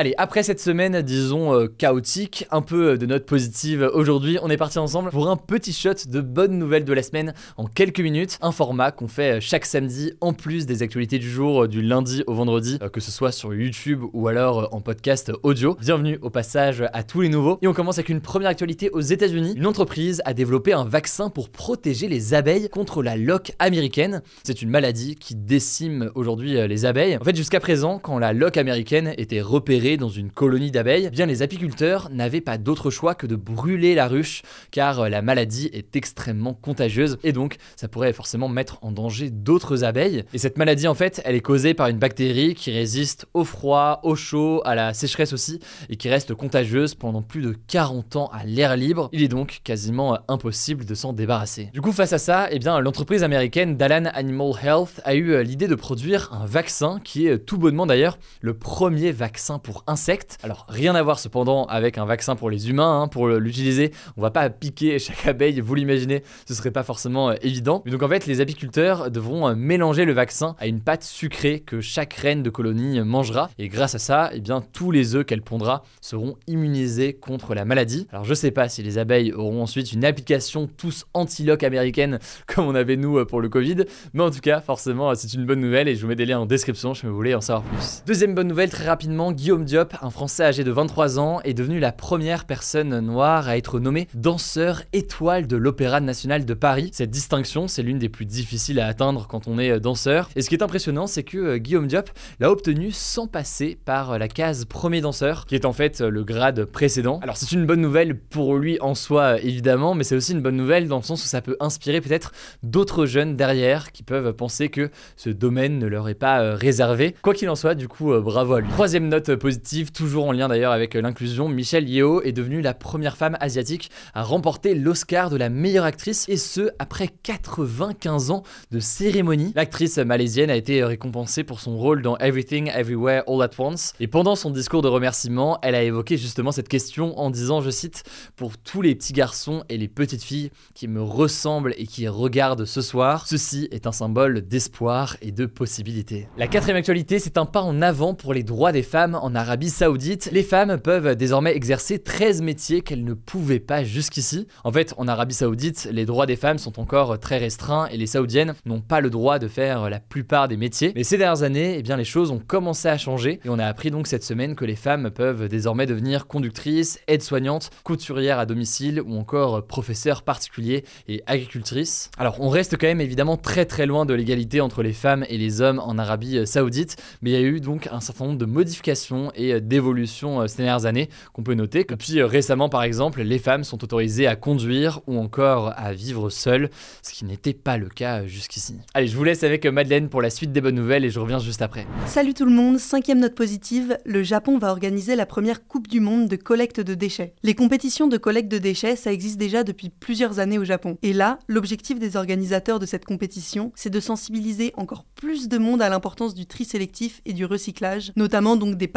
Allez, après cette semaine, disons, euh, chaotique, un peu euh, de notes positives, aujourd'hui, on est parti ensemble pour un petit shot de bonnes nouvelles de la semaine en quelques minutes. Un format qu'on fait euh, chaque samedi, en plus des actualités du jour, euh, du lundi au vendredi, euh, que ce soit sur YouTube ou alors euh, en podcast audio. Bienvenue au passage à tous les nouveaux. Et on commence avec une première actualité aux États-Unis. Une entreprise a développé un vaccin pour protéger les abeilles contre la loque américaine. C'est une maladie qui décime aujourd'hui euh, les abeilles. En fait, jusqu'à présent, quand la loque américaine était repérée dans une colonie d'abeilles, eh bien les apiculteurs n'avaient pas d'autre choix que de brûler la ruche, car euh, la maladie est extrêmement contagieuse et donc ça pourrait forcément mettre en danger d'autres abeilles. Et cette maladie, en fait, elle est causée par une bactérie qui résiste au froid, au chaud, à la sécheresse aussi, et qui reste contagieuse pendant plus de 40 ans à l'air libre. Il est donc quasiment euh, impossible de s'en débarrasser. Du coup, face à ça, eh bien l'entreprise américaine Dalan Animal Health a eu euh, l'idée de produire un vaccin qui est tout bonnement d'ailleurs le premier vaccin pour insectes. Alors rien à voir cependant avec un vaccin pour les humains. hein. Pour l'utiliser, on va pas piquer chaque abeille. Vous l'imaginez, ce serait pas forcément euh, évident. Donc en fait, les apiculteurs devront euh, mélanger le vaccin à une pâte sucrée que chaque reine de colonie mangera. Et grâce à ça, eh bien tous les œufs qu'elle pondra seront immunisés contre la maladie. Alors je sais pas si les abeilles auront ensuite une application tous anti-lock américaine comme on avait nous euh, pour le Covid. Mais en tout cas, forcément, c'est une bonne nouvelle et je vous mets des liens en description si vous voulez en savoir plus. Deuxième bonne nouvelle, très rapidement, Guillaume Diop, un Français âgé de 23 ans, est devenu la première personne noire à être nommée danseur étoile de l'Opéra national de Paris. Cette distinction, c'est l'une des plus difficiles à atteindre quand on est euh, danseur. Et ce qui est impressionnant, c'est que euh, Guillaume Diop l'a obtenu sans passer par euh, la case premier danseur, qui est en fait le grade précédent. Alors c'est une bonne nouvelle pour lui en soi, évidemment, mais c'est aussi une bonne nouvelle dans le sens où ça peut inspirer peut-être d'autres jeunes derrière qui peuvent penser que ce domaine ne leur est pas réservé. Quoi qu'il en soit, du coup, bravo à lui. Troisième note toujours en lien d'ailleurs avec euh, l'inclusion, Michelle Yeoh est devenue la première femme asiatique à remporter l'Oscar de la meilleure actrice, et ce, après 95 ans de cérémonie. L'actrice malaisienne a été récompensée pour son rôle dans Everything Everywhere All at Once, et pendant son discours de remerciement, elle a évoqué justement cette question en disant, je cite, pour tous les petits garçons et les petites filles qui me ressemblent et qui regardent ce soir, ceci est un symbole d'espoir et de possibilité. La quatrième actualité, c'est un pas en avant pour les droits des femmes en Arabie Saoudite. Les femmes peuvent désormais exercer 13 métiers qu'elles ne pouvaient pas jusqu'ici. En fait, en Arabie Saoudite, les droits des femmes sont encore très restreints et les saoudiennes n'ont pas le droit de faire la plupart des métiers. Mais ces dernières années, eh bien, les choses ont commencé à changer et on a appris donc cette semaine que les femmes peuvent désormais devenir conductrices, aides-soignantes, couturières à domicile ou encore professeurs particuliers et agricultrices. Alors, on reste quand même évidemment très très loin de l'égalité entre les femmes et les hommes en Arabie Saoudite, mais il y a eu donc un certain nombre de modifications et d'évolutions euh, ces dernières années qu'on peut noter. Depuis euh, récemment, par exemple, les femmes sont autorisées à conduire ou encore à vivre seules, ce qui n'était pas le cas euh, jusqu'ici. Allez, je vous laisse avec euh, Madeleine pour la suite des bonnes nouvelles et je reviens juste après. Salut tout le monde, cinquième note positive, le Japon va organiser la première Coupe du Monde de collecte de déchets. Les compétitions de collecte de déchets, ça existe déjà depuis plusieurs années au Japon. Et là, l'objectif des organisateurs de cette compétition, c'est de sensibiliser encore plus de monde à l'importance du tri sélectif et du recyclage, notamment donc des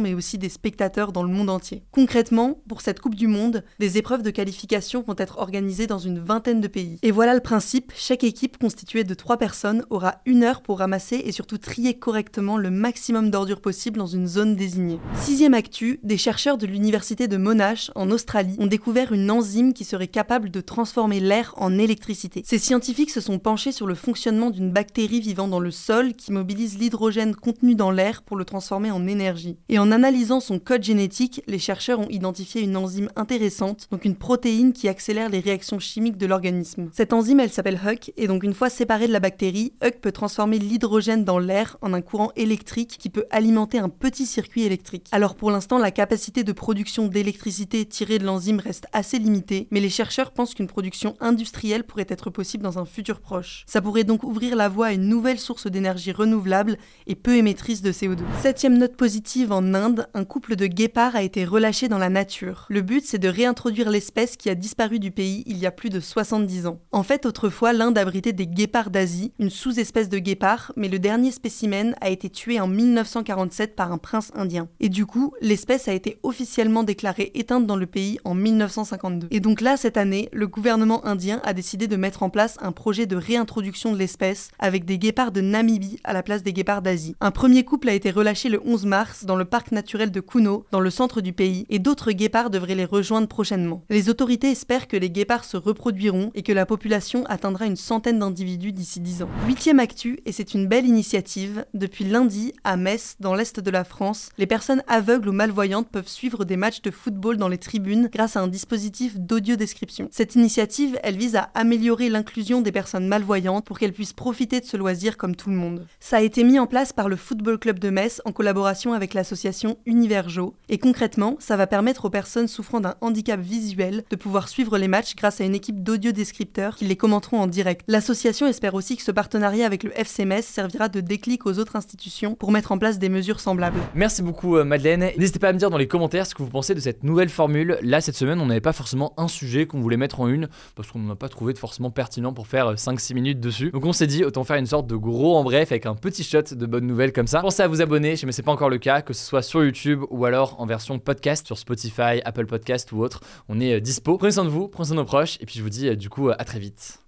mais aussi des spectateurs dans le monde entier. Concrètement, pour cette Coupe du Monde, des épreuves de qualification vont être organisées dans une vingtaine de pays. Et voilà le principe, chaque équipe constituée de trois personnes aura une heure pour ramasser et surtout trier correctement le maximum d'ordures possible dans une zone désignée. Sixième actu, des chercheurs de l'université de Monash en Australie ont découvert une enzyme qui serait capable de transformer l'air en électricité. Ces scientifiques se sont penchés sur le fonctionnement d'une bactérie vivant dans le sol qui mobilise l'hydrogène contenu dans l'air pour le transformer en énergie. Et en analysant son code génétique, les chercheurs ont identifié une enzyme intéressante, donc une protéine qui accélère les réactions chimiques de l'organisme. Cette enzyme, elle s'appelle HUC, et donc une fois séparée de la bactérie, HUC peut transformer l'hydrogène dans l'air en un courant électrique qui peut alimenter un petit circuit électrique. Alors pour l'instant, la capacité de production d'électricité tirée de l'enzyme reste assez limitée, mais les chercheurs pensent qu'une production industrielle pourrait être possible dans un futur proche. Ça pourrait donc ouvrir la voie à une nouvelle source d'énergie renouvelable et peu émettrice de CO2. Septième note positive en Inde, un couple de guépards a été relâché dans la nature. Le but, c'est de réintroduire l'espèce qui a disparu du pays il y a plus de 70 ans. En fait, autrefois, l'Inde abritait des guépards d'Asie, une sous-espèce de guépard, mais le dernier spécimen a été tué en 1947 par un prince indien. Et du coup, l'espèce a été officiellement déclarée éteinte dans le pays en 1952. Et donc là, cette année, le gouvernement indien a décidé de mettre en place un projet de réintroduction de l'espèce avec des guépards de Namibie à la place des guépards d'Asie. Un premier couple a été relâché le 11 mars dans le parc naturel de Kuno, dans le centre du pays, et d'autres guépards devraient les rejoindre prochainement. Les autorités espèrent que les guépards se reproduiront et que la population atteindra une centaine d'individus d'ici 10 ans. Huitième actu, et c'est une belle initiative, depuis lundi, à Metz, dans l'est de la France, les personnes aveugles ou malvoyantes peuvent suivre des matchs de football dans les tribunes grâce à un dispositif d'audio description. Cette initiative, elle vise à améliorer l'inclusion des personnes malvoyantes pour qu'elles puissent profiter de ce loisir comme tout le monde. Ça a été mis en place par le Football Club de Metz en collaboration avec l'association Univerjo, et concrètement, ça va permettre aux personnes souffrant d'un handicap visuel de pouvoir suivre les matchs grâce à une équipe d'audio-descripteurs qui les commenteront en direct. L'association espère aussi que ce partenariat avec le FC Metz servira de déclic aux autres institutions pour mettre en place des mesures semblables. Merci beaucoup euh, Madeleine. N'hésitez pas à me dire dans les commentaires ce que vous pensez de cette nouvelle formule. Là, cette semaine, on n'avait pas forcément un sujet qu'on voulait mettre en une, parce qu'on n'a pas trouvé de forcément pertinent pour faire 5-6 minutes dessus. Donc on s'est dit, autant faire une sorte de gros en bref avec un petit shot de bonnes nouvelles comme ça. Pensez à vous abonner, si ce n'est pas encore le cas, que ce soit sur YouTube ou alors en version podcast sur Spotify, Apple Podcast ou autre. On est euh, dispo. Prenez soin de vous, prenez soin de nos proches, et puis je vous dis euh, du coup à très vite.